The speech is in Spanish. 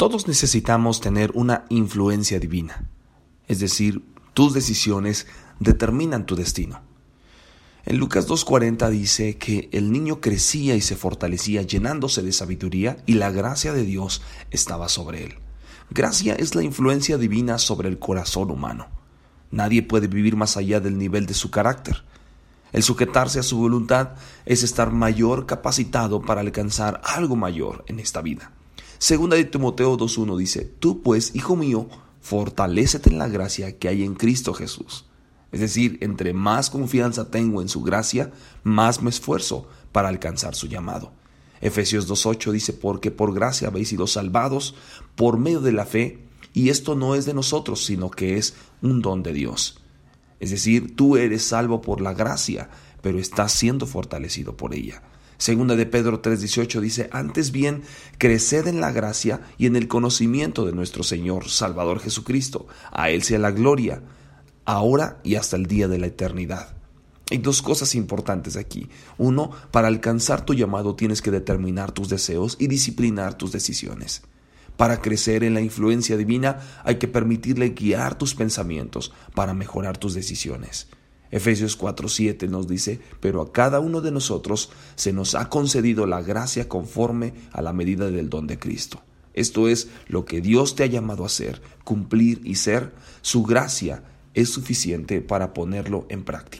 Todos necesitamos tener una influencia divina, es decir, tus decisiones determinan tu destino. En Lucas 2.40 dice que el niño crecía y se fortalecía llenándose de sabiduría y la gracia de Dios estaba sobre él. Gracia es la influencia divina sobre el corazón humano. Nadie puede vivir más allá del nivel de su carácter. El sujetarse a su voluntad es estar mayor capacitado para alcanzar algo mayor en esta vida. Segunda de Timoteo 2.1 dice, Tú pues, hijo mío, fortalécete en la gracia que hay en Cristo Jesús. Es decir, entre más confianza tengo en su gracia, más me esfuerzo para alcanzar su llamado. Efesios 2.8 dice, porque por gracia habéis sido salvados por medio de la fe, y esto no es de nosotros, sino que es un don de Dios. Es decir, tú eres salvo por la gracia, pero estás siendo fortalecido por ella. Segunda de Pedro 3:18 dice, antes bien, creced en la gracia y en el conocimiento de nuestro Señor Salvador Jesucristo. A Él sea la gloria, ahora y hasta el día de la eternidad. Hay dos cosas importantes aquí. Uno, para alcanzar tu llamado tienes que determinar tus deseos y disciplinar tus decisiones. Para crecer en la influencia divina hay que permitirle guiar tus pensamientos para mejorar tus decisiones. Efesios 4:7 nos dice, pero a cada uno de nosotros se nos ha concedido la gracia conforme a la medida del don de Cristo. Esto es lo que Dios te ha llamado a hacer, cumplir y ser. Su gracia es suficiente para ponerlo en práctica.